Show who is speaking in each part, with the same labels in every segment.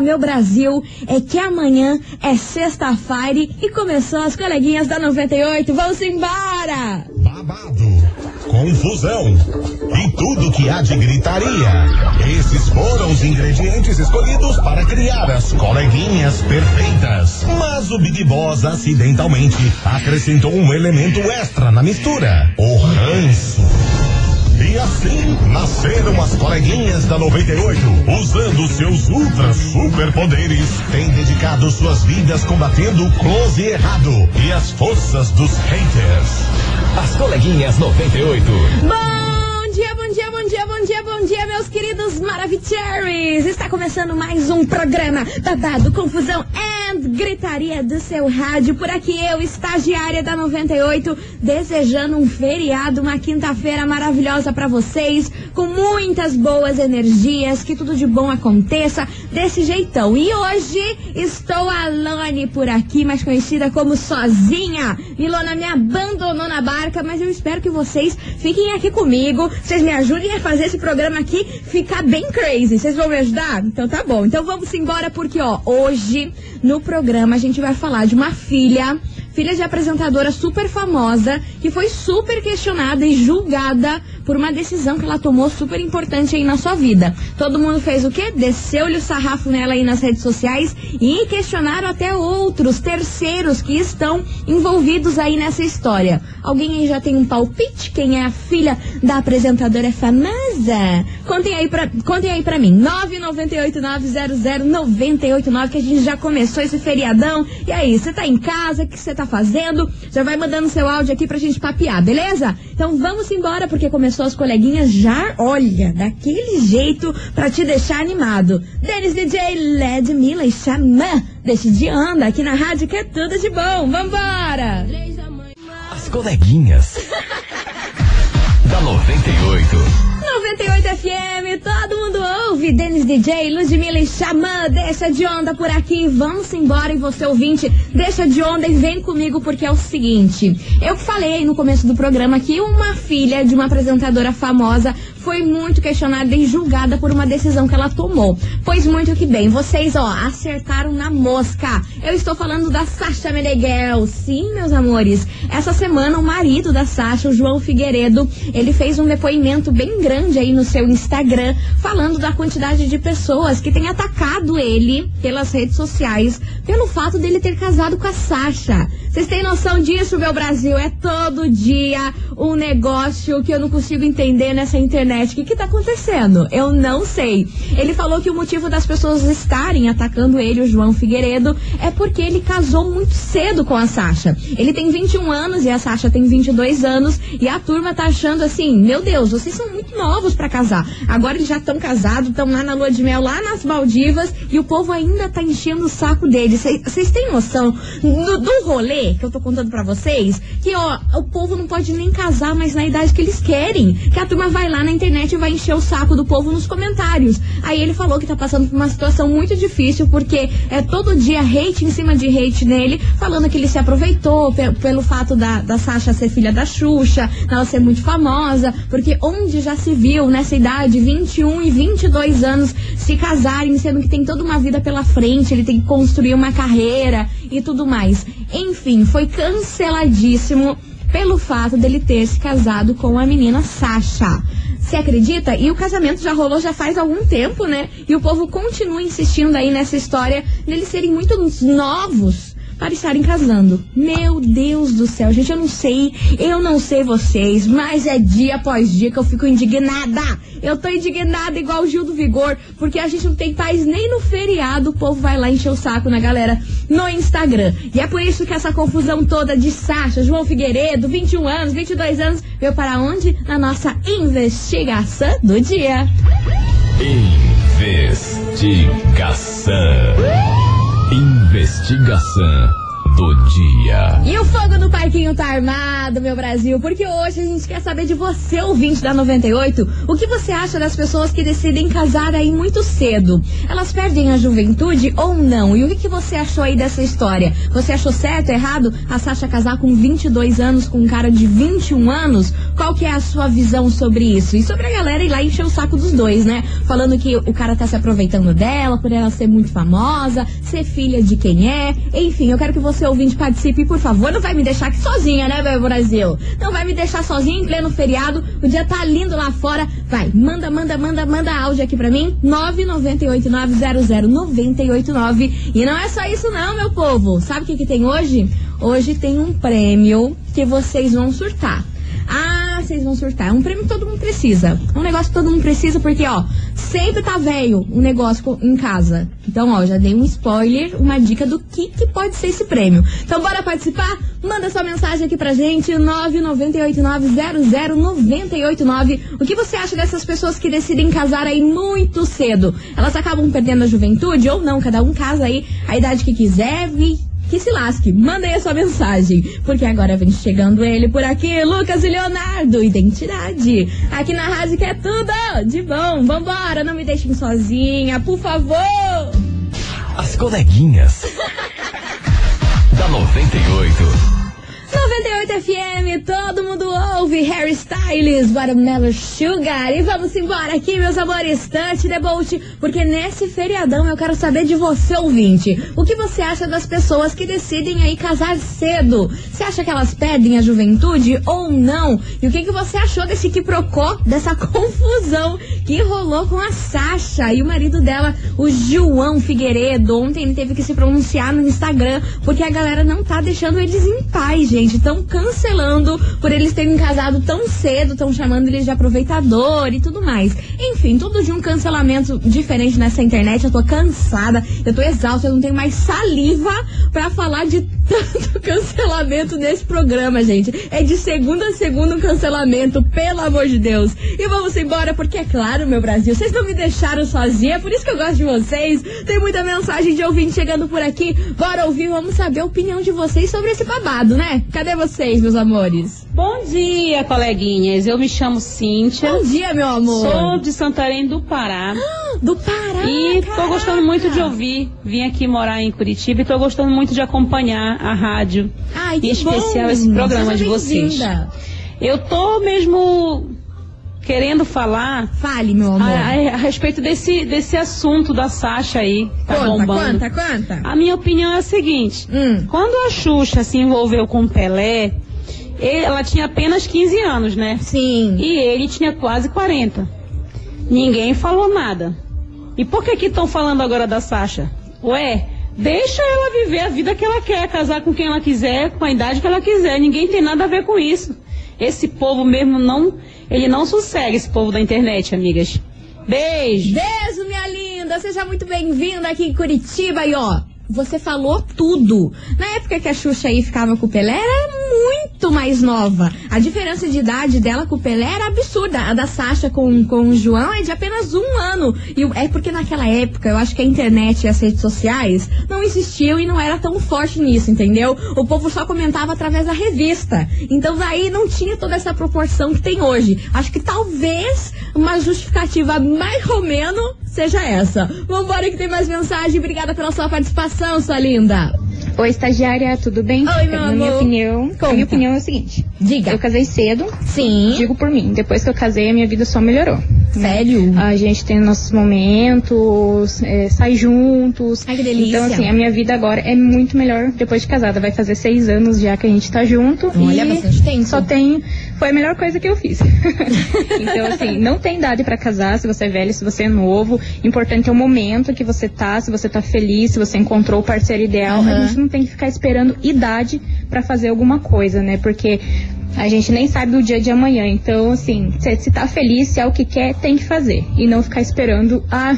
Speaker 1: Meu Brasil, é que amanhã é sexta-feira e começou as coleguinhas da 98. Vamos embora!
Speaker 2: Babado, confusão e tudo que há de gritaria. Esses foram os ingredientes escolhidos para criar as coleguinhas perfeitas. Mas o Big Boss acidentalmente acrescentou um elemento extra na mistura: o ranço. E assim nasceram as coleguinhas da 98, usando seus ultra superpoderes, têm dedicado suas vidas combatendo o close errado e as forças dos haters.
Speaker 3: As coleguinhas 98.
Speaker 1: Bom dia, bom dia, bom dia, bom dia, bom dia, meus queridos Maravicheries! Está começando mais um programa babado, confusão and gritaria do seu rádio. Por aqui eu, estagiária da 98, desejando um feriado, uma quinta-feira maravilhosa para vocês, com muitas boas energias, que tudo de bom aconteça desse jeitão. E hoje estou alone por aqui, mais conhecida como sozinha. Milona me abandonou na barca, mas eu espero que vocês fiquem aqui comigo, vocês me ajudem a fazer esse programa aqui ficar bem crazy. Vocês vão me ajudar? Então tá bom. Então vamos embora porque ó, hoje no programa a gente vai falar de uma filha filha de apresentadora super famosa, que foi super questionada e julgada por uma decisão que ela tomou super importante aí na sua vida. Todo mundo fez o quê? Desceu-lhe o sarrafo nela aí nas redes sociais e questionaram até outros terceiros que estão envolvidos aí nessa história. Alguém aí já tem um palpite? Quem é a filha da apresentadora famosa? Contem aí pra, contem aí pra mim. 998900989 que a gente já começou esse feriadão. E aí, você tá em casa? O que você tá fazendo? Já vai mandando seu áudio aqui pra gente papear, beleza? Então vamos embora, porque começou as coleguinhas já, olha, daquele jeito pra te deixar animado. Denis DJ, Ledmilla e Xamã, desse de anda aqui na rádio que é tudo de bom. Vambora!
Speaker 3: As coleguinhas. da 98.
Speaker 1: 98 FM, todo mundo ouve. Denis DJ, Ludmilla e Xamã, deixa de onda por aqui. Vamos embora e você ouvinte, deixa de onda e vem comigo porque é o seguinte. Eu falei no começo do programa que uma filha de uma apresentadora famosa foi muito questionada e julgada por uma decisão que ela tomou. Pois muito que bem, vocês, ó, acertaram na mosca. Eu estou falando da Sasha Meneghel. Sim, meus amores. Essa semana o marido da Sasha, o João Figueiredo, ele fez um depoimento bem grande aí no seu Instagram, falando da quantidade de pessoas que têm atacado ele pelas redes sociais pelo fato dele ter casado com a Sasha. Vocês têm noção disso, meu Brasil? É todo dia um negócio que eu não consigo entender nessa internet. O que, que tá acontecendo? Eu não sei. Ele falou que o motivo das pessoas estarem atacando ele, o João Figueiredo, é porque ele casou muito cedo com a Sasha. Ele tem 21 anos e a Sasha tem 22 anos. E a turma tá achando assim: meu Deus, vocês são muito novos para casar. Agora eles já estão casados, estão lá na lua de mel, lá nas Maldivas, e o povo ainda tá enchendo o saco deles. Vocês têm noção do, do rolê que eu tô contando para vocês? Que, ó, o povo não pode nem casar mais na idade que eles querem. Que a turma vai lá na internet e vai encher o saco do povo nos comentários. Aí ele falou que tá passando por uma situação muito difícil, porque é todo dia hate em cima de hate nele, falando que ele se aproveitou pe pelo fato da, da Sasha ser filha da Xuxa, ela ser muito famosa, porque onde já se viu nessa idade, 21 e 22 anos, se casarem, sendo que tem toda uma vida pela frente, ele tem que construir uma carreira e tudo mais. Enfim, foi canceladíssimo pelo fato dele ter se casado com a menina Sasha. Você acredita? E o casamento já rolou já faz algum tempo, né? E o povo continua insistindo aí nessa história deles serem muito novos para estarem casando. Meu Deus do céu, gente, eu não sei, eu não sei vocês, mas é dia após dia que eu fico indignada. Eu tô indignada igual o Gil do Vigor, porque a gente não tem paz nem no feriado, o povo vai lá encher o saco na galera no Instagram. E é por isso que essa confusão toda de Sasha, João Figueiredo, 21 anos, 22 anos, veio para onde? Na nossa investigação do dia.
Speaker 3: Investigação. Investigação do dia.
Speaker 1: E o fogo do parquinho tá armado, meu Brasil, porque hoje a gente quer saber de você, ouvinte da 98, o que você acha das pessoas que decidem casar aí muito cedo? Elas perdem a juventude ou não? E o que, que você achou aí dessa história? Você achou certo, errado a Sasha casar com 22 anos com um cara de 21 anos? Qual que é a sua visão sobre isso? E sobre a galera ir lá encher o saco dos dois, né? Falando que o cara tá se aproveitando dela por ela ser muito famosa, ser filha de quem é. Enfim, eu quero que você ouvinte participe, por favor. Não vai me deixar aqui sozinha, né, meu Brasil? Não vai me deixar sozinha em pleno feriado. O dia tá lindo lá fora. Vai, manda, manda, manda, manda áudio aqui pra mim. 998900989. E não é só isso não, meu povo. Sabe o que, que tem hoje? Hoje tem um prêmio que vocês vão surtar. Vocês vão surtar. É um prêmio que todo mundo precisa. Um negócio que todo mundo precisa, porque, ó, sempre tá velho um negócio em casa. Então, ó, já dei um spoiler, uma dica do que, que pode ser esse prêmio. Então, bora participar? Manda sua mensagem aqui pra gente, 998900989. O que você acha dessas pessoas que decidem casar aí muito cedo? Elas acabam perdendo a juventude ou não? Cada um casa aí a idade que quiser, que se lasque. Manda aí a sua mensagem. Porque agora vem chegando ele por aqui, Lucas e Leonardo. Identidade. Aqui na rádio que é tudo de bom. Vambora, não me deixem sozinha, por favor.
Speaker 3: As coleguinhas. da 98.
Speaker 1: 98 FM, todo mundo ouve Harry Styles, Watermelon Sugar. E vamos embora aqui, meus amores, Touch Debolt, porque nesse feriadão eu quero saber de você, ouvinte. O que você acha das pessoas que decidem aí casar cedo? Você acha que elas perdem a juventude ou não? E o que, que você achou desse quiprocó, dessa confusão que rolou com a Sasha e o marido dela, o João Figueiredo? Ontem ele teve que se pronunciar no Instagram, porque a galera não tá deixando eles em paz, gente. Estão cancelando por eles terem casado tão cedo, estão chamando eles de aproveitador e tudo mais. Enfim, tudo de um cancelamento diferente nessa internet. Eu tô cansada, eu tô exausta, eu não tenho mais saliva para falar de tanto cancelamento nesse programa, gente. É de segunda a segunda um cancelamento, pelo amor de Deus. E vamos embora, porque é claro, meu Brasil, vocês não me deixaram sozinha, é por isso que eu gosto de vocês. Tem muita mensagem de ouvinte chegando por aqui. Bora ouvir, vamos saber a opinião de vocês sobre esse babado, né? Cadê vocês, meus amores?
Speaker 4: Bom dia, coleguinhas. Eu me chamo Cíntia.
Speaker 1: Bom dia, meu amor.
Speaker 4: Sou de Santarém do Pará.
Speaker 1: Do Pará.
Speaker 4: E tô gostando muito de ouvir. Vim aqui morar em Curitiba e tô gostando muito de acompanhar a rádio.
Speaker 1: Ai, que
Speaker 4: em especial
Speaker 1: bom.
Speaker 4: esse programa
Speaker 1: Seja
Speaker 4: de vocês. Eu tô mesmo querendo falar
Speaker 1: Fale, meu amor.
Speaker 4: a, a- a respeito desse, desse assunto da Sasha aí. Tá
Speaker 1: conta,
Speaker 4: bombando.
Speaker 1: conta, conta.
Speaker 4: A minha opinião é a seguinte:
Speaker 1: Hum.
Speaker 4: quando a Xuxa se envolveu com o Pelé, ela tinha apenas 15 anos, né?
Speaker 1: Sim.
Speaker 4: E ele tinha quase 40. Ninguém falou nada. E por que que estão falando agora da Sasha? Ué, deixa ela viver a vida que ela quer, casar com quem ela quiser, com a idade que ela quiser. Ninguém tem nada a ver com isso. Esse povo mesmo não, ele não sossega esse povo da internet, amigas. Beijo.
Speaker 1: Beijo, minha linda. Seja muito bem-vinda aqui em Curitiba. E ó, você falou tudo. Na época que a Xuxa aí ficava com o Pelé, era muito mais nova. A diferença de idade dela com o Pelé era absurda. A da Sasha com, com o João é de apenas um ano. E é porque naquela época, eu acho que a internet e as redes sociais não existiam e não era tão forte nisso, entendeu? O povo só comentava através da revista. Então daí não tinha toda essa proporção que tem hoje. Acho que talvez uma justificativa mais ou menos seja essa. Vambora que tem mais mensagem. Obrigada pela sua participação, sua linda.
Speaker 5: Oi, estagiária, tudo bem?
Speaker 1: Oi, meu
Speaker 5: Na minha
Speaker 1: amor.
Speaker 5: opinião,
Speaker 1: Conta.
Speaker 5: a minha opinião é o seguinte.
Speaker 1: Diga.
Speaker 5: Eu casei cedo,
Speaker 1: Sim.
Speaker 5: digo por mim. Depois que eu casei, a minha vida só melhorou.
Speaker 1: Sério?
Speaker 5: A gente tem nossos momentos, é, sai juntos.
Speaker 1: Ai, que delícia.
Speaker 5: Então, assim, a minha vida agora é muito melhor depois de casada. Vai fazer seis anos já que a gente tá junto.
Speaker 1: Olha,
Speaker 5: e
Speaker 1: bastante tempo.
Speaker 5: Só tem. Foi a melhor coisa que eu fiz. então, assim, não tem idade pra casar se você é velho, se você é novo. Importante é o momento que você tá, se você tá feliz, se você encontrou o parceiro ideal.
Speaker 1: Aham.
Speaker 5: A gente não tem que ficar esperando idade pra fazer alguma coisa, né? Porque a gente nem sabe o dia de amanhã. Então, assim, se, se tá feliz, se é o que quer, tem que fazer. E não ficar esperando, ah,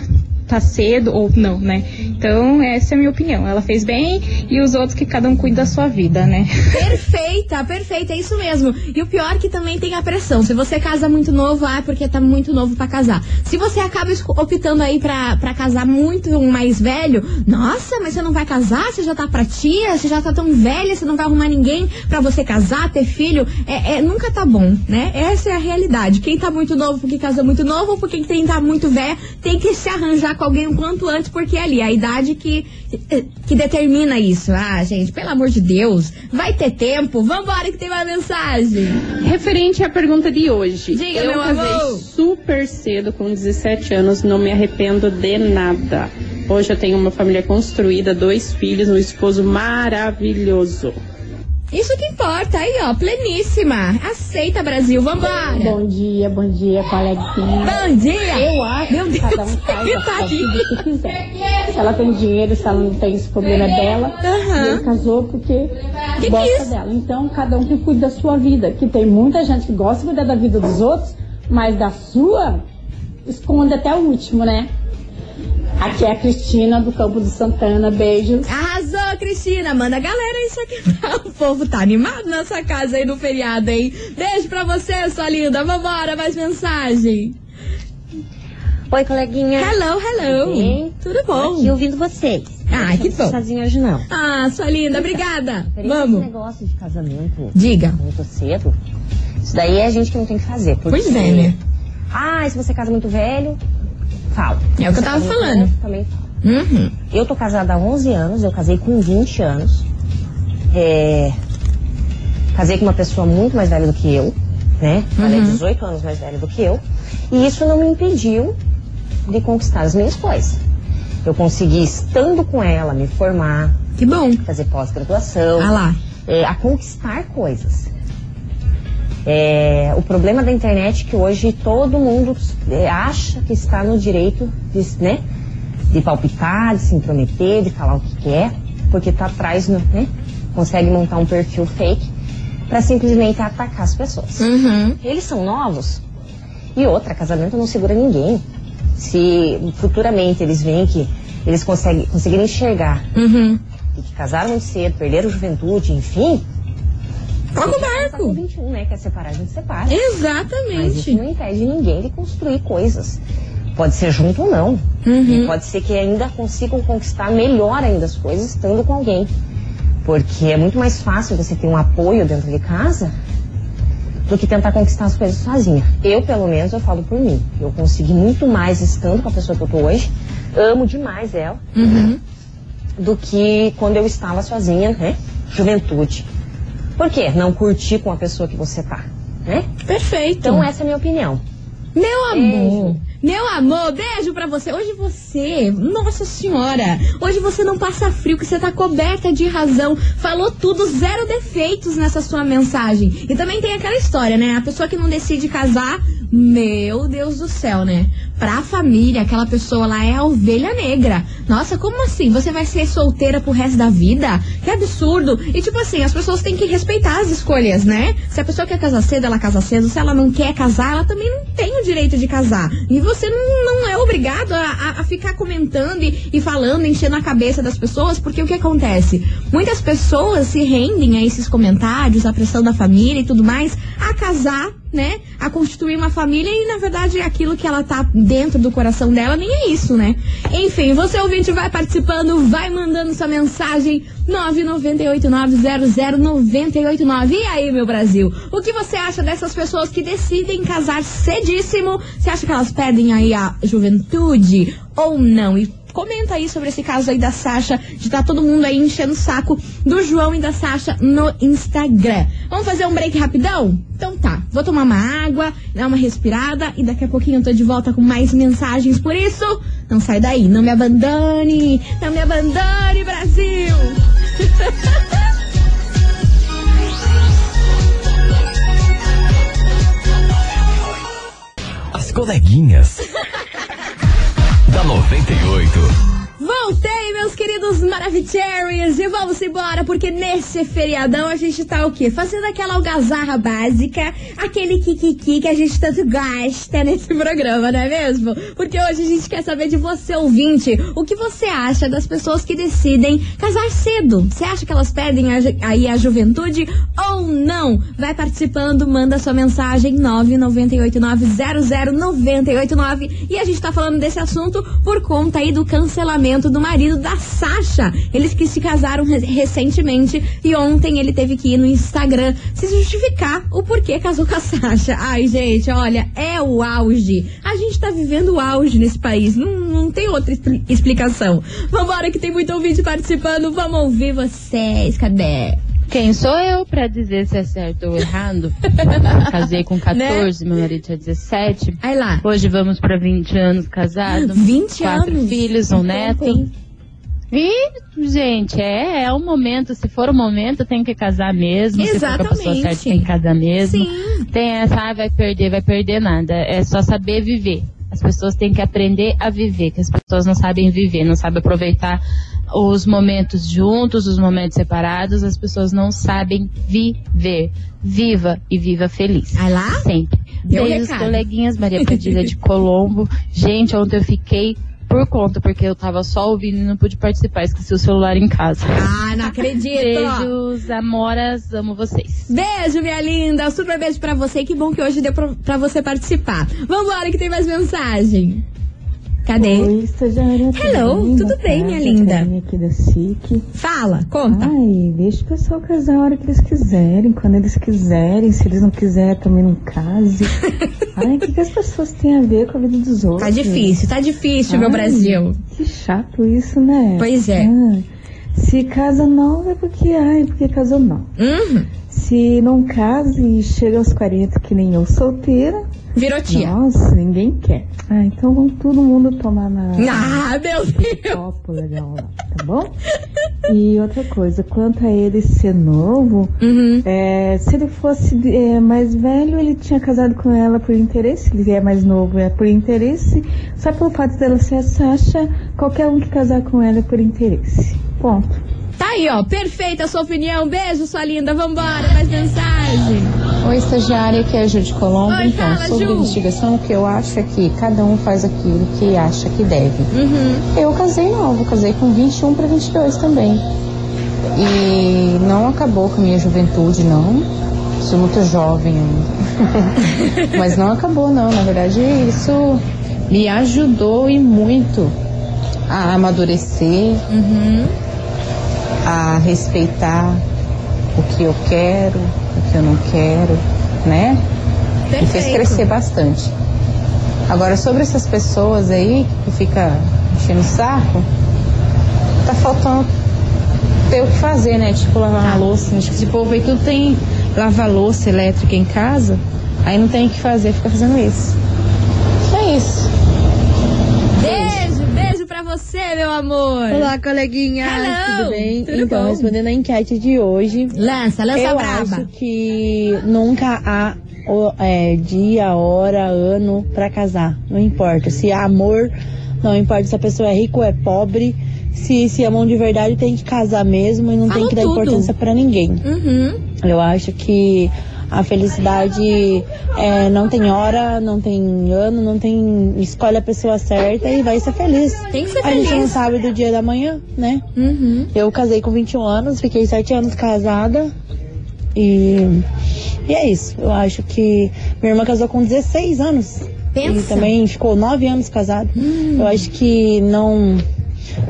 Speaker 5: tá cedo ou não, né? Então, essa é a minha opinião. Ela fez bem e os outros que cada um cuida da sua vida, né?
Speaker 1: Perfeita, perfeita, é isso mesmo. E o pior é que também tem a pressão. Se você casa muito novo, ah, é porque tá muito novo pra casar. Se você acaba optando aí pra, casar muito mais velho, nossa, mas você não vai casar? Você já tá pra tia? Você já tá tão velha? Você não vai arrumar ninguém pra você casar, ter filho? É, é, nunca tá bom, né? Essa é a realidade. Quem tá muito novo porque casou muito novo, porque quem tá muito velho tem que se arranjar com alguém o quanto antes, porque é ali a idade que, que determina isso. Ah, gente, pelo amor de Deus, vai ter tempo. Vambora que tem uma mensagem.
Speaker 4: Referente à pergunta de hoje.
Speaker 1: Diga,
Speaker 4: eu
Speaker 1: meu
Speaker 4: casei
Speaker 1: amor.
Speaker 4: super cedo, com 17 anos, não me arrependo de nada. Hoje eu tenho uma família construída, dois filhos, um esposo maravilhoso.
Speaker 1: Isso que importa, aí ó, pleníssima. Aceita, Brasil, vambora.
Speaker 6: Bom dia, bom dia, coleguinha.
Speaker 1: Bom dia.
Speaker 6: Eu acho
Speaker 1: Meu
Speaker 6: que
Speaker 1: Deus,
Speaker 6: cada um faz
Speaker 1: tá
Speaker 6: que quiser. Se ela tem dinheiro, se ela não tem, esse problema é dela. E ele casou porque
Speaker 1: Que que
Speaker 6: gosta
Speaker 1: é isso?
Speaker 6: dela. Então, cada um que cuida da sua vida. Que tem muita gente que gosta de cuidar da vida dos outros, mas da sua, esconde até o último, né? Aqui é a Cristina do Campo de Santana. Beijos.
Speaker 1: Arrasou, Cristina. Manda a galera isso aqui. O povo tá animado nessa casa aí no feriado, hein? Beijo pra você, sua linda. Vambora, mais mensagem.
Speaker 7: Oi, coleguinha.
Speaker 1: Hello, hello. Tudo bom?
Speaker 7: Aqui ouvindo vocês.
Speaker 1: Ah, que bom.
Speaker 7: sozinha hoje não.
Speaker 1: Ah, sua linda, obrigada.
Speaker 7: Esse
Speaker 1: Vamos.
Speaker 7: negócio de casamento
Speaker 1: Diga.
Speaker 7: muito cedo, isso daí é a gente que não tem que fazer. Porque...
Speaker 1: Pois é, né?
Speaker 7: Ah, se você casa muito velho, fala.
Speaker 1: É o que eu tava falando.
Speaker 7: também fala.
Speaker 1: Uhum.
Speaker 7: Eu tô casada há 11 anos, eu casei com 20 anos. É, Casei com uma pessoa muito mais velha do que eu, né? Ela é 18 anos mais velha do que eu. E isso não me impediu de conquistar as minhas coisas. Eu consegui, estando com ela, me formar,
Speaker 1: Que bom.
Speaker 7: fazer pós-graduação,
Speaker 1: Ah lá.
Speaker 7: é, a conquistar coisas. É, o problema da internet é que hoje todo mundo é, acha que está no direito de, né, de palpitar, de se intrometer, de falar o que quer, porque está atrás, no- né, consegue montar um perfil fake para simplesmente atacar as pessoas.
Speaker 1: Uhum.
Speaker 7: Eles são novos. E outra, casamento não segura ninguém. Se futuramente eles veem que eles conseguem, conseguirem enxergar
Speaker 1: Uhum.
Speaker 7: e que casaram muito cedo, perderam juventude, enfim.
Speaker 1: Toca o
Speaker 7: Tá com
Speaker 1: barco.
Speaker 7: 21, né? Quer separar, a gente separa. Mas isso
Speaker 1: Exatamente.
Speaker 7: não impede ninguém de construir coisas. Pode ser junto ou não.
Speaker 1: Uhum.
Speaker 7: E pode ser que ainda consigam conquistar melhor ainda as coisas estando com alguém. Porque é muito mais fácil você ter um apoio dentro de casa do que tentar conquistar as coisas sozinha. Eu, pelo menos, eu falo por mim. Eu consegui muito mais estando com a pessoa que eu tô hoje. Amo demais ela.
Speaker 1: Uhum.
Speaker 7: Do que quando eu estava sozinha, né? Juventude. Por quê? Não curtir com a pessoa que você tá, né?
Speaker 1: Perfeito.
Speaker 7: Então essa é a minha opinião.
Speaker 1: Meu amor, meu amor, beijo pra você. Hoje você, nossa senhora, hoje você não passa frio, que você tá coberta de razão. Falou tudo, zero defeitos nessa sua mensagem. E também tem aquela história, né? A pessoa que não decide casar, meu Deus do céu, né? Pra família, aquela pessoa lá é a ovelha negra. Nossa, como assim? Você vai ser solteira pro resto da vida? Que absurdo. E tipo assim, as pessoas têm que respeitar as escolhas, né? Se a pessoa quer casar cedo, ela casa cedo. Se ela não quer casar, ela também não tem o direito de casar. E você não, não é obrigado a, a- a ficar comentando e, e falando, enchendo a cabeça das pessoas, porque o que acontece? Muitas pessoas se rendem a esses comentários, a pressão da família e tudo mais, a casar né, a constituir uma família e na verdade aquilo que ela tá dentro do coração dela nem é isso, né? Enfim, você ouvinte vai participando, vai mandando sua mensagem 998900989. E aí, meu Brasil, o que você acha dessas pessoas que decidem casar cedíssimo? Você acha que elas perdem aí a juventude ou não? E Comenta aí sobre esse caso aí da Sasha, de tá todo mundo aí enchendo o saco do João e da Sasha no Instagram. Vamos fazer um break rapidão? Então tá, vou tomar uma água, dar uma respirada e daqui a pouquinho eu tô de volta com mais mensagens. Por isso, não sai daí, não me abandone, não me abandone, Brasil!
Speaker 3: As coleguinhas. da 98.
Speaker 1: Voltei, meus queridos Maravicheries! E vamos embora, porque nesse feriadão a gente tá o quê? Fazendo aquela algazarra básica, aquele kikiki que a gente tanto gosta nesse programa, não é mesmo? Porque hoje a gente quer saber de você, ouvinte, o que você acha das pessoas que decidem casar cedo? Você acha que elas perdem aí a juventude ou não? Vai participando, manda sua mensagem 998900989 e a gente tá falando desse assunto por conta aí do cancelamento do marido da Sasha. Eles que se casaram re- recentemente e ontem ele teve que ir no Instagram se justificar o porquê casou com a Sasha. Ai, gente, olha, é o auge. A gente tá vivendo o auge nesse país. Não, não tem outra expli- explicação. Vambora que tem muito ouvinte participando. Vamos ouvir vocês. Cadê?
Speaker 8: Quem sou eu pra dizer se é certo ou errado? Casei com 14, meu marido tinha 17.
Speaker 1: Aí lá.
Speaker 8: Hoje vamos pra 20 anos casados.
Speaker 1: 20
Speaker 8: quatro
Speaker 1: anos?
Speaker 8: filhos, um neto.
Speaker 1: hein?
Speaker 8: E, gente, é, é o momento. Se for o momento, tem que casar mesmo. Se for com a pessoa
Speaker 1: Exatamente.
Speaker 8: certa, tem que casar mesmo.
Speaker 1: Sim.
Speaker 8: Tem essa, ah, vai perder, vai perder nada. É só saber viver. As pessoas têm que aprender a viver, que as pessoas não sabem viver, não sabem aproveitar os momentos juntos, os momentos separados, as pessoas não sabem viver. Viva e viva feliz.
Speaker 1: Aí lá?
Speaker 8: Sempre.
Speaker 1: Deu
Speaker 8: Beijos,
Speaker 1: recado.
Speaker 8: coleguinhas, Maria Padilha de Colombo. Gente, ontem eu fiquei por conta, porque eu tava só ouvindo e não pude participar, esqueci o celular em casa.
Speaker 1: Ah, não acredito.
Speaker 8: Beijos, amoras, amo vocês.
Speaker 1: Beijo, minha linda. Um super beijo pra você. Que bom que hoje deu pra, pra você participar. Vambora que tem mais mensagem. Cadê?
Speaker 9: Oi, estagiária.
Speaker 1: Hello,
Speaker 9: bem?
Speaker 1: tudo bem, minha linda?
Speaker 9: Aqui da SIC.
Speaker 1: Fala, conta.
Speaker 9: Ai, deixa o pessoal casar a hora que eles quiserem, quando eles quiserem. Se eles não quiserem, também não case. Ai, o que, que as pessoas têm a ver com a vida dos outros?
Speaker 1: Tá difícil, tá difícil, meu
Speaker 9: Ai,
Speaker 1: Brasil.
Speaker 9: Que chato isso, né?
Speaker 1: Pois é.
Speaker 9: Ah, se casa novo é porque, ai, porque casou não.
Speaker 1: Uhum.
Speaker 9: Se não casa e chega aos 40 que nem eu solteira,
Speaker 1: Virou tia.
Speaker 9: nossa, ninguém quer. Ah, então vamos todo mundo tomar na...
Speaker 1: Ah, meu Deus.
Speaker 9: copo legal lá, tá bom? E outra coisa, quanto a ele ser novo,
Speaker 1: Uhum.
Speaker 9: é, se ele fosse é, mais velho, ele tinha casado com ela por interesse. Se ele é mais novo, é por interesse. Só pelo fato dela ser a Sasha, qualquer um que casar com ela é por interesse. Ponto.
Speaker 1: Tá aí, ó. Perfeita a sua opinião. Beijo, sua linda. Vambora, mais mensagem.
Speaker 10: Oi, estagiária, aqui é a Ju de Colombo.
Speaker 1: Oi,
Speaker 10: então,
Speaker 1: fala,
Speaker 10: sobre
Speaker 1: Ju.
Speaker 10: investigação, o que eu acho é que cada um faz aquilo que acha que deve.
Speaker 1: Uhum.
Speaker 10: Eu casei novo, casei com 21 para 22 também. E não acabou com a minha juventude, não. Sou muito jovem ainda. Mas não acabou, não. Na verdade, isso me ajudou e muito a amadurecer,
Speaker 1: Uhum.
Speaker 10: A respeitar o que eu quero, o que eu não quero, né? Me fez
Speaker 1: Perfeito.
Speaker 10: crescer bastante. Agora, sobre essas pessoas aí que fica enchendo o saco, tá faltando ter o que fazer, né? Tipo, lavar uma louça. Acho que esse povo aí tudo tem lavar louça elétrica em casa, aí não tem o que fazer, fica fazendo isso. É isso.
Speaker 1: Você, meu amor.
Speaker 11: Olá, coleguinha.
Speaker 1: Hello,
Speaker 11: Tudo bem?
Speaker 1: tudo
Speaker 11: então,
Speaker 1: bom?
Speaker 11: respondendo a enquete de hoje,
Speaker 1: Lança, lança
Speaker 11: eu
Speaker 1: braba.
Speaker 11: acho que nunca há é, dia, hora, ano pra casar. Não importa. Se há amor, não importa se a pessoa é rica ou é pobre. Se se amam de verdade, tem que casar mesmo e não
Speaker 1: Falou
Speaker 11: tem que dar
Speaker 1: tudo.
Speaker 11: importância pra ninguém.
Speaker 1: Uhum.
Speaker 11: Eu acho que a felicidade é, não tem hora, não tem ano, não tem. Escolhe a pessoa certa e vai ser feliz.
Speaker 1: Tem que ser
Speaker 11: A gente não
Speaker 1: feliz.
Speaker 11: sabe do dia da manhã, né?
Speaker 1: Uhum.
Speaker 11: Eu casei com 21 anos, fiquei 7 anos casada. E, e é isso. Eu acho que minha irmã casou com 16 anos.
Speaker 1: Pensa.
Speaker 11: E também ficou 9 anos casada. Eu acho que não,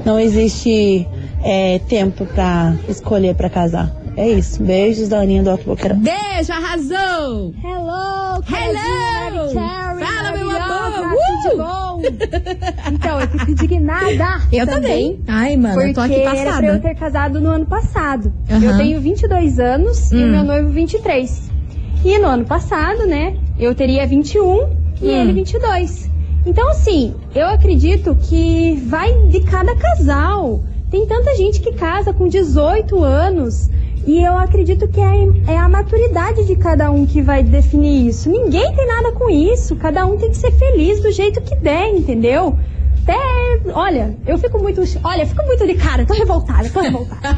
Speaker 11: não existe é, tempo pra escolher pra casar. É isso. Beijos da Aninha do Alto Boqueirão.
Speaker 1: Beijo, arrasou.
Speaker 12: Hello,
Speaker 1: Hello.
Speaker 12: Cherry,
Speaker 1: Fala, meu amor.
Speaker 12: tudo
Speaker 1: Uh.
Speaker 12: bom? Então, eu fico indignada
Speaker 1: Eu também. Ai, mano,
Speaker 12: porque
Speaker 1: eu tô aqui
Speaker 12: era pra eu
Speaker 1: passada.
Speaker 12: ter casado no ano passado.
Speaker 1: Aham.
Speaker 12: Eu tenho 22 anos e
Speaker 1: Hum.
Speaker 12: o meu noivo 23. E no ano passado, né, eu teria 21 e
Speaker 1: Hum.
Speaker 12: ele 22. Então, assim, eu acredito que vai de cada casal. Tem tanta gente que casa com 18 anos. E eu acredito que é, é a maturidade de cada um que vai definir isso. Ninguém tem nada com isso. Cada um tem que ser feliz do jeito que der, entendeu? Até. Olha, eu fico muito. Olha, fico muito de cara, tô revoltada, tô revoltada.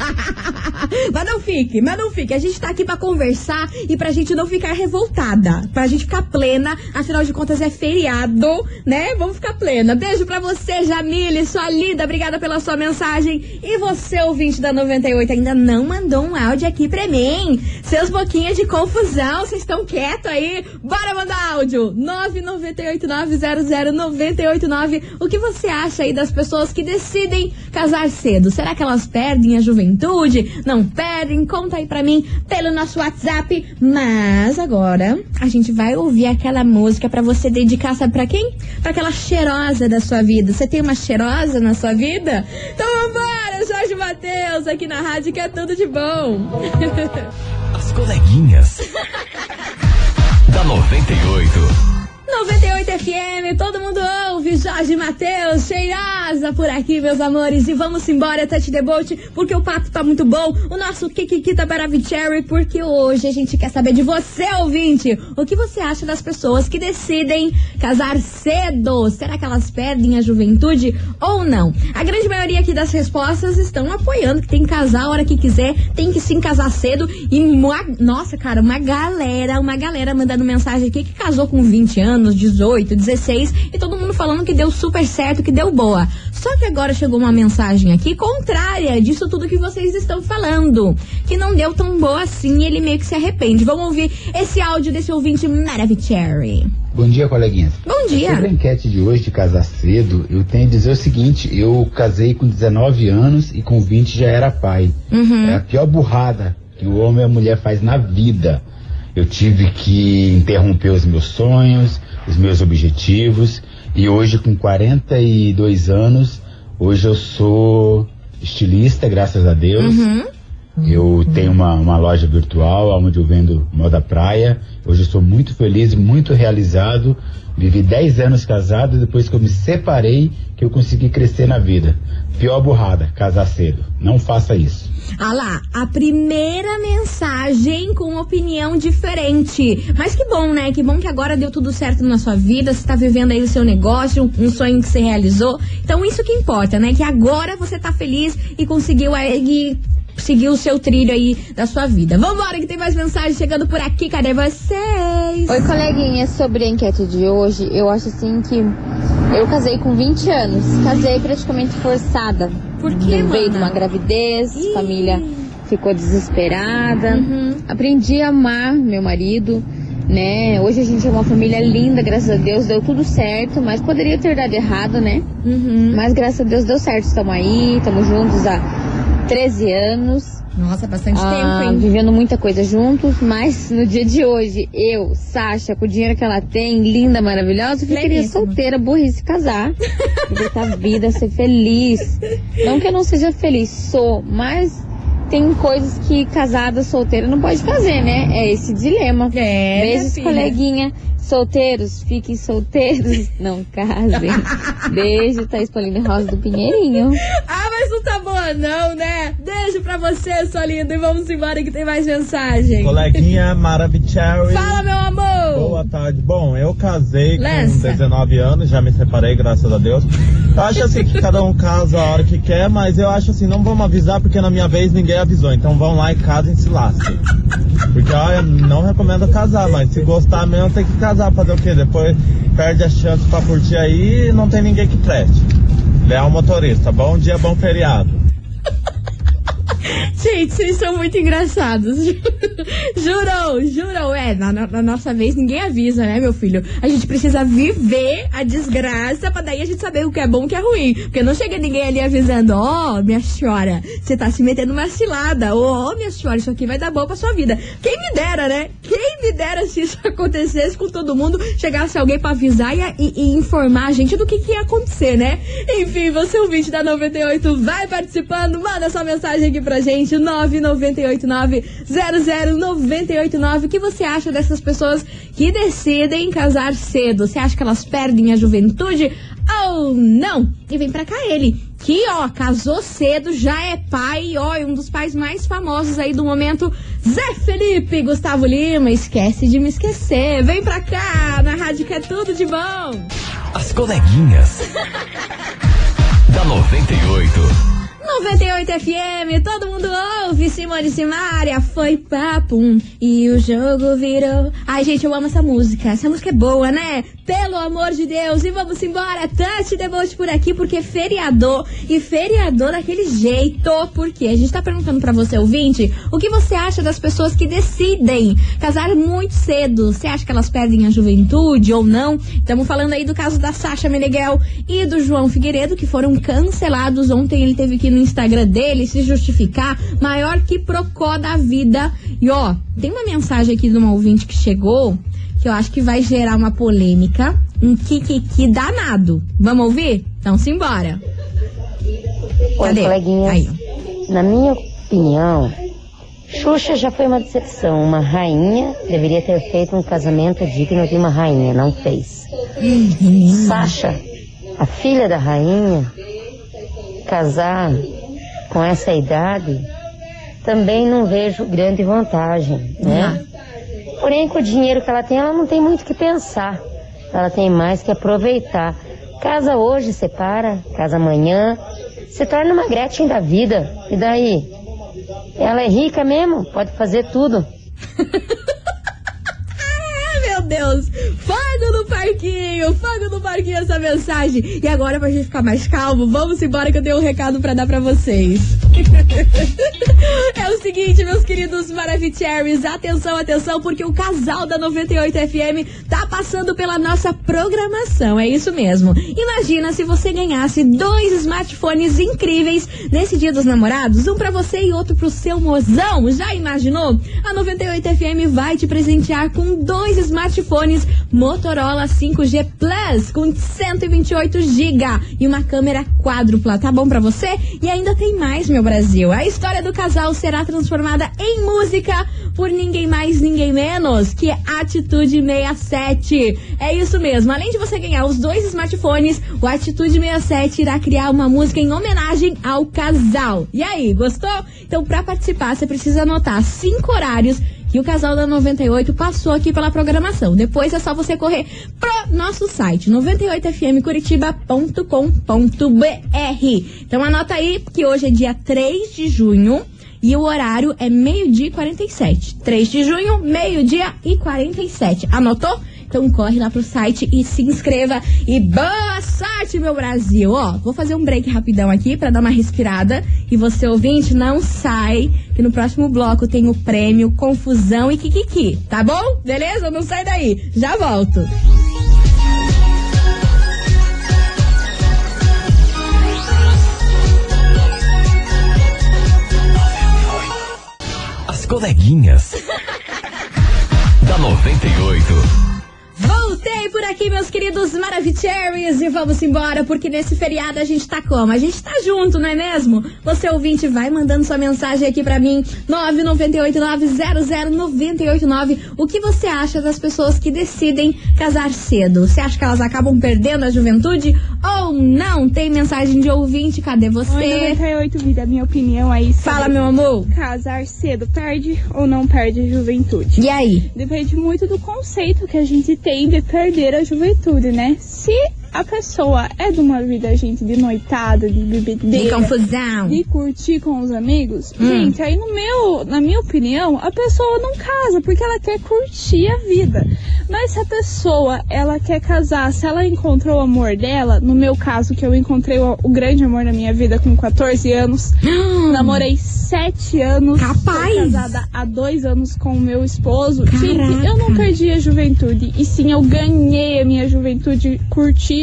Speaker 1: mas não fique, mas não fique. A gente tá aqui pra conversar e pra gente não ficar revoltada. Pra gente ficar plena. Afinal de contas, é feriado, né? Vamos ficar plena. Beijo pra você, Jamile, sua linda. Obrigada pela sua mensagem. E você, ouvinte da 98, ainda não mandou um áudio aqui pra mim. Seus boquinhas de confusão, vocês estão quietos aí? Bora mandar áudio. 998900989. O que você acha aí das pessoas que decidem casar cedo? Será que elas perdem a juventude? Não perdem? Conta aí pra mim pelo nosso WhatsApp. Mas agora a gente vai ouvir aquela música pra você dedicar, sabe pra quem? Pra aquela cheirosa da sua vida. Você tem uma cheirosa na sua vida? Então vambora, Jorge Matheus, aqui na rádio que é tudo de bom.
Speaker 3: As coleguinhas. da 98.
Speaker 1: 98 FM, todo mundo ouve, Jorge Matheus, cheirosa por aqui, meus amores. E vamos embora, Tati Debote, porque o papo tá muito bom. O nosso Kikikita Baravicherry, porque hoje a gente quer saber de você, ouvinte. O que você acha das pessoas que decidem casar cedo? Será que elas perdem a juventude ou não? A grande maioria aqui das respostas estão apoiando que tem que casar a hora que quiser, tem que sim casar cedo. E, nossa, cara, uma galera, uma galera mandando mensagem aqui que casou com 20 anos anos, 18, 16, e todo mundo falando que deu super certo, que deu boa. Só que agora chegou uma mensagem aqui contrária disso tudo que vocês estão falando. Que não deu tão boa assim e ele meio que se arrepende. Vamos ouvir esse áudio desse ouvinte Maravicherry.
Speaker 13: Bom dia, coleguinhas.
Speaker 1: Bom dia.
Speaker 13: Sobre a enquete de hoje de casar cedo, eu tenho a dizer o seguinte: eu casei com 19 anos e com 20 já era pai.
Speaker 1: Uhum.
Speaker 13: É a pior burrada que o homem e a mulher faz na vida. Eu tive que interromper os meus sonhos, os meus objetivos. E hoje, com 42 anos, hoje eu sou estilista, graças a Deus.
Speaker 1: Uhum.
Speaker 13: Eu tenho uma, uma loja virtual onde eu vendo moda praia. Hoje eu sou muito feliz muito realizado. Vivi 10 anos casado depois que eu me separei que eu consegui crescer na vida. Pior burrada, casar cedo. Não faça isso.
Speaker 1: Ah lá, a primeira mensagem com opinião diferente. Mas que bom, né? Que bom que agora deu tudo certo na sua vida, você tá vivendo aí o seu negócio, um, sonho que você realizou. Então isso que importa, né? Que agora você tá feliz e conseguiu aí seguir o seu trilho aí da sua vida. Vambora que tem mais mensagem chegando por aqui, cadê vocês?
Speaker 14: Oi, coleguinha, sobre a enquete de hoje, eu acho assim que eu casei com 20 anos, casei praticamente forçada.
Speaker 1: Por quê,
Speaker 14: No meio de uma gravidez, família ficou desesperada.
Speaker 1: Uhum.
Speaker 14: Aprendi a amar meu marido, né? Hoje a gente é uma família linda, graças a Deus, deu tudo certo, mas poderia ter dado errado, né?
Speaker 1: Uhum.
Speaker 14: Mas graças a Deus deu certo, estamos aí, estamos juntos há 13 anos.
Speaker 1: Nossa, bastante
Speaker 14: Ah,
Speaker 1: tempo, hein?
Speaker 14: Vivendo muita coisa juntos, mas no dia de hoje, eu, Sasha, com o dinheiro que ela tem, linda, maravilhosa, ficaria solteira, burrice, casar. Aproveitar a vida, ser feliz. Não que eu não seja feliz, sou, mas tem coisas que casada, solteira não pode fazer, né? É esse dilema.
Speaker 1: É, minha
Speaker 14: Beijos, coleguinha. Solteiros, fiquem solteiros, não casem. Beijo, Thaís Pauline Rosa do Pinheirinho.
Speaker 1: Ah, mas não tá boa não, né? Beijo pra você, sua linda, e vamos embora que tem mais mensagem.
Speaker 15: Coleguinha Maravicherry.
Speaker 1: Fala, meu!
Speaker 15: Boa tarde. Bom, eu casei
Speaker 1: Lança.
Speaker 15: com 19 anos, já me separei, graças a Deus. Eu acho assim que cada um casa a hora que quer, mas eu acho assim, não vamos avisar porque na minha vez ninguém avisou. Então vão lá e casem se lasquem. Porque olha, não recomendo casar, mas se gostar mesmo tem que casar, fazer o quê? Depois perde a chance pra curtir aí e não tem ninguém que preste. Leal motorista, bom dia, bom feriado.
Speaker 1: Gente, vocês são muito engraçados. Jurou, jurou. É, na, na- nossa vez ninguém avisa, né, meu filho? A gente precisa viver a desgraça pra daí a gente saber o que é bom e o que é ruim. Porque não chega ninguém ali avisando, ó, minha senhora, você tá se metendo numa cilada. Ô, minha senhora, isso aqui vai dar bom pra sua vida. Quem me dera, né? Quem me dera se isso acontecesse com todo mundo, chegasse alguém pra avisar e, e- e informar a gente do que, que ia acontecer, né? Enfim, você o vídeo da 98, vai participando, manda sua mensagem aqui pra gente, 998900989. O que você acha dessas pessoas que decidem casar cedo? Você acha que elas perdem a juventude ou não? E vem pra cá ele, que ó, casou cedo, já é pai, ó, é um dos pais mais famosos aí do momento, Zé Felipe Gustavo Lima. Esquece de me esquecer, vem pra cá, na rádio que é tudo de bom.
Speaker 3: As coleguinhas. da 98.
Speaker 1: 98 FM, todo mundo ouve, Simone Simaria, foi papum e o jogo virou. Ai, gente, eu amo essa música, essa música é boa, né? Pelo amor de Deus, e vamos embora, the Boat por aqui, porque feriador, e feriador daquele jeito, porque a gente tá perguntando pra você, ouvinte, o que você acha das pessoas que decidem casar muito cedo? Você acha que elas perdem a juventude ou não? Estamos falando aí do caso da Sasha Meneghel e do João Figueiredo, que foram cancelados ontem, ele teve que ir no Instagram dele se justificar, maior que procó da vida. E ó, tem uma mensagem aqui de uma ouvinte que chegou que eu acho que vai gerar uma polêmica, um kikiki danado. Vamos ouvir? Então simbora.
Speaker 16: Oi,
Speaker 1: Cadê?
Speaker 16: coleguinhas.
Speaker 1: Aí,
Speaker 16: Na minha opinião, Xuxa já foi uma decepção. Uma rainha deveria ter feito um casamento digno de uma rainha, não fez. Sasha, a filha da rainha, casar com essa idade, também não vejo grande vantagem, né? Porém, com o dinheiro que ela tem, ela não tem muito que pensar. Ela tem mais que aproveitar. Casa hoje, separa, casa amanhã, se torna uma Gretchen da vida. E daí? Ela é rica mesmo, pode fazer tudo.
Speaker 1: Deus! Fogo no parquinho! Fogo no parquinho essa mensagem! E agora, pra gente ficar mais calmo, vamos embora que eu tenho um recado pra dar pra vocês. é o seguinte, meus queridos Maravicheries, atenção, atenção, porque o casal da 98 FM tá passando pela nossa programação, é isso mesmo. Imagina se você ganhasse dois smartphones incríveis nesse Dia dos Namorados, um pra você e outro pro seu mozão. Já imaginou? A 98 FM vai te presentear com dois smartphones Motorola 5G Plus com 128 GB e uma câmera quádrupla. Tá bom pra você? E ainda tem mais, meu Brasil. A história do casal será transformada em música por ninguém mais, ninguém menos que Atitude 67. É isso mesmo. Além de você ganhar os dois smartphones, o Atitude 67 irá criar uma música em homenagem ao casal. E aí, gostou? Então, pra participar, você precisa anotar cinco horários que o casal da 98 passou aqui pela programação. Depois é só você correr pro nosso site 98fmcuritiba.com.br. Então anota aí que hoje é dia 3 de junho e o horário é meio-dia e 47. 3 de junho, meio-dia e 47. Anotou? Então corre lá pro site e se inscreva. E boa sorte, meu Brasil! Ó, vou fazer um break rapidão aqui pra dar uma respirada. E você, ouvinte, não sai, que no próximo bloco tem o prêmio Confusão e Kikiki, tá bom? Beleza? Não sai daí. Já volto.
Speaker 3: As coleguinhas. da 98.
Speaker 1: Vote Voltei por aqui, meus queridos Maravicheries, e vamos embora, porque nesse feriado a gente tá como? A gente tá junto, não é mesmo? Você ouvinte, vai mandando sua mensagem aqui pra mim, 998900989. O que você acha das pessoas que decidem casar cedo? Você acha que elas acabam perdendo a juventude ou não? Tem mensagem de ouvinte, cadê você?
Speaker 17: Oi, 98 vida, minha opinião aí.
Speaker 1: Fala, meu amor.
Speaker 17: Casar cedo perde ou não perde a juventude?
Speaker 1: E aí?
Speaker 17: Depende muito do conceito que a gente tem de perder a juventude, né? Se a pessoa é de uma vida, gente, de noitada, de bebedeira,
Speaker 1: De confusão.
Speaker 17: de curtir com os amigos,
Speaker 1: Hum.
Speaker 17: gente, aí no meu, na minha opinião, a pessoa não casa porque ela quer curtir a vida. Mas se a pessoa, ela quer casar, se ela encontrou o amor dela, no meu caso, que eu encontrei o, o grande amor da minha vida com 14 anos, namorei 7 anos,
Speaker 1: Capaz!
Speaker 17: casada há dois anos com o meu esposo. Gente,
Speaker 1: Caraca.
Speaker 17: eu não perdi a juventude, e sim eu ganhei a minha juventude,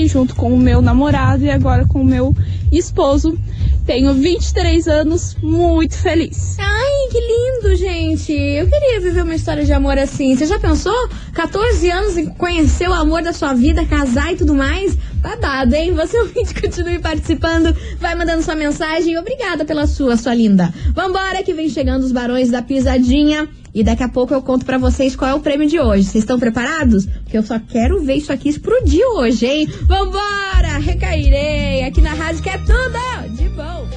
Speaker 17: junto com o meu namorado e agora com o meu esposo. Tenho 23 anos, muito feliz.
Speaker 1: Ai, que lindo, gente. Eu queria viver uma história de amor assim. Você já pensou? 14 anos e conhecer o amor da sua vida, casar e tudo mais? Babado, hein? Você ouvinte, continue participando. Vai mandando sua mensagem. Obrigada pela sua, sua linda. Vambora, que vem chegando os barões da pisadinha. E daqui a pouco eu conto pra vocês qual é o prêmio de hoje. Vocês estão preparados? Porque eu só quero ver isso aqui explodir hoje, hein? Vambora! Recairei aqui na rádio que é tudo de bom.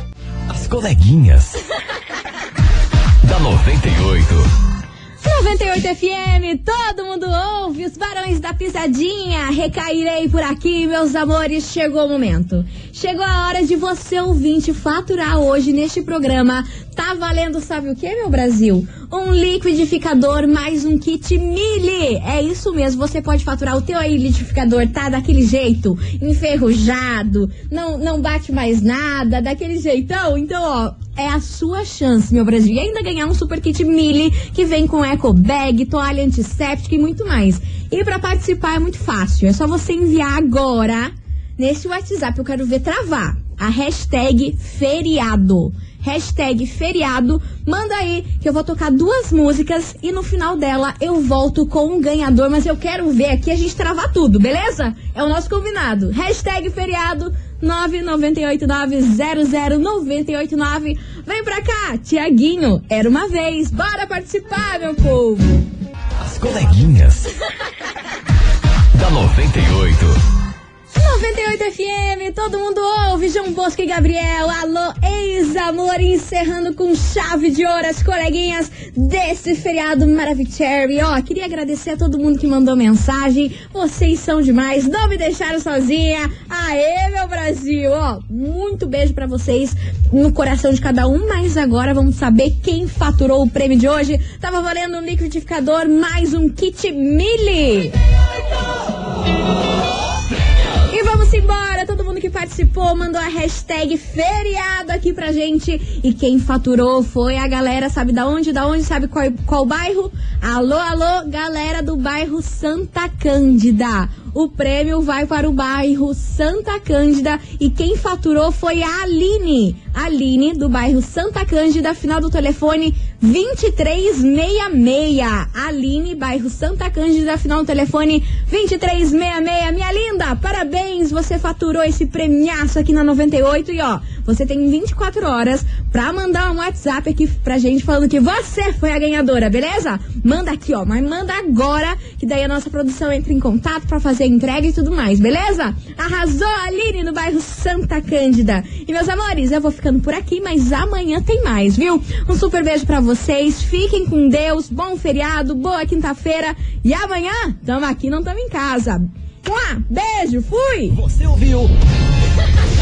Speaker 3: As coleguinhas. da 98.
Speaker 1: 98 FM, todo mundo ouve os barões da pisadinha. Recairei por aqui, meus amores. Chegou o momento. Chegou a hora de você, ouvinte, faturar hoje neste programa. Tá valendo, sabe o que, meu Brasil? Um liquidificador mais um kit Mili. É isso mesmo, você pode faturar o teu aí liquidificador, tá daquele jeito, enferrujado, não, não bate mais nada, daquele jeitão. Então, ó, é a sua chance, meu Brasil. E ainda ganhar um super kit que vem com eco bag, toalha antisséptica e muito mais. E para participar é muito fácil, é só você enviar agora nesse WhatsApp. Eu quero ver travar a hashtag feriado. Hashtag feriado, manda aí que eu vou tocar duas músicas e no final dela eu volto com um ganhador, mas eu quero ver aqui a gente travar tudo, beleza? É o nosso combinado. Hashtag feriado 998900989. Vem pra cá, Tiaguinho, era uma vez. Bora participar, meu povo.
Speaker 3: As coleguinhas. da 98.
Speaker 1: 98 FM, todo mundo ouve. João Bosco e Gabriel, alô, ex-amor, encerrando com chave de ouro as coleguinhas desse feriado maravilhoso. Ó, queria agradecer a todo mundo que mandou mensagem. Vocês são demais, não me deixaram sozinha. Aê, meu Brasil! Ó, muito beijo para vocês no coração de cada um. Mas agora vamos saber quem faturou o prêmio de hoje. Tava valendo um liquidificador, mais um kit Mili. 98 participou mandou a hashtag feriado aqui pra gente. E quem faturou foi a galera, sabe da onde? Da onde? Sabe qual, qual bairro? Alô, alô, galera do bairro Santa Cândida. O prêmio vai para o bairro Santa Cândida e quem faturou foi a Aline. Aline, do bairro Santa Cândida, final do telefone 2366. Aline, bairro Santa Cândida, final do telefone 2366. Minha linda, parabéns, você faturou esse premiaço aqui na 98 e ó, você tem 24 horas pra mandar um WhatsApp aqui pra gente falando que você foi a ganhadora, beleza? Manda aqui, ó, mas manda agora, que daí a nossa produção entra em contato pra fazer a entrega e tudo mais, beleza? Arrasou Aline no bairro Santa Cândida. E meus amores, eu vou ficando por aqui, mas amanhã tem mais, viu? Um super beijo pra vocês, fiquem com Deus, bom feriado, boa quinta-feira e amanhã tamo aqui, não tamo em casa. Mua, beijo, fui!
Speaker 3: Você ouviu?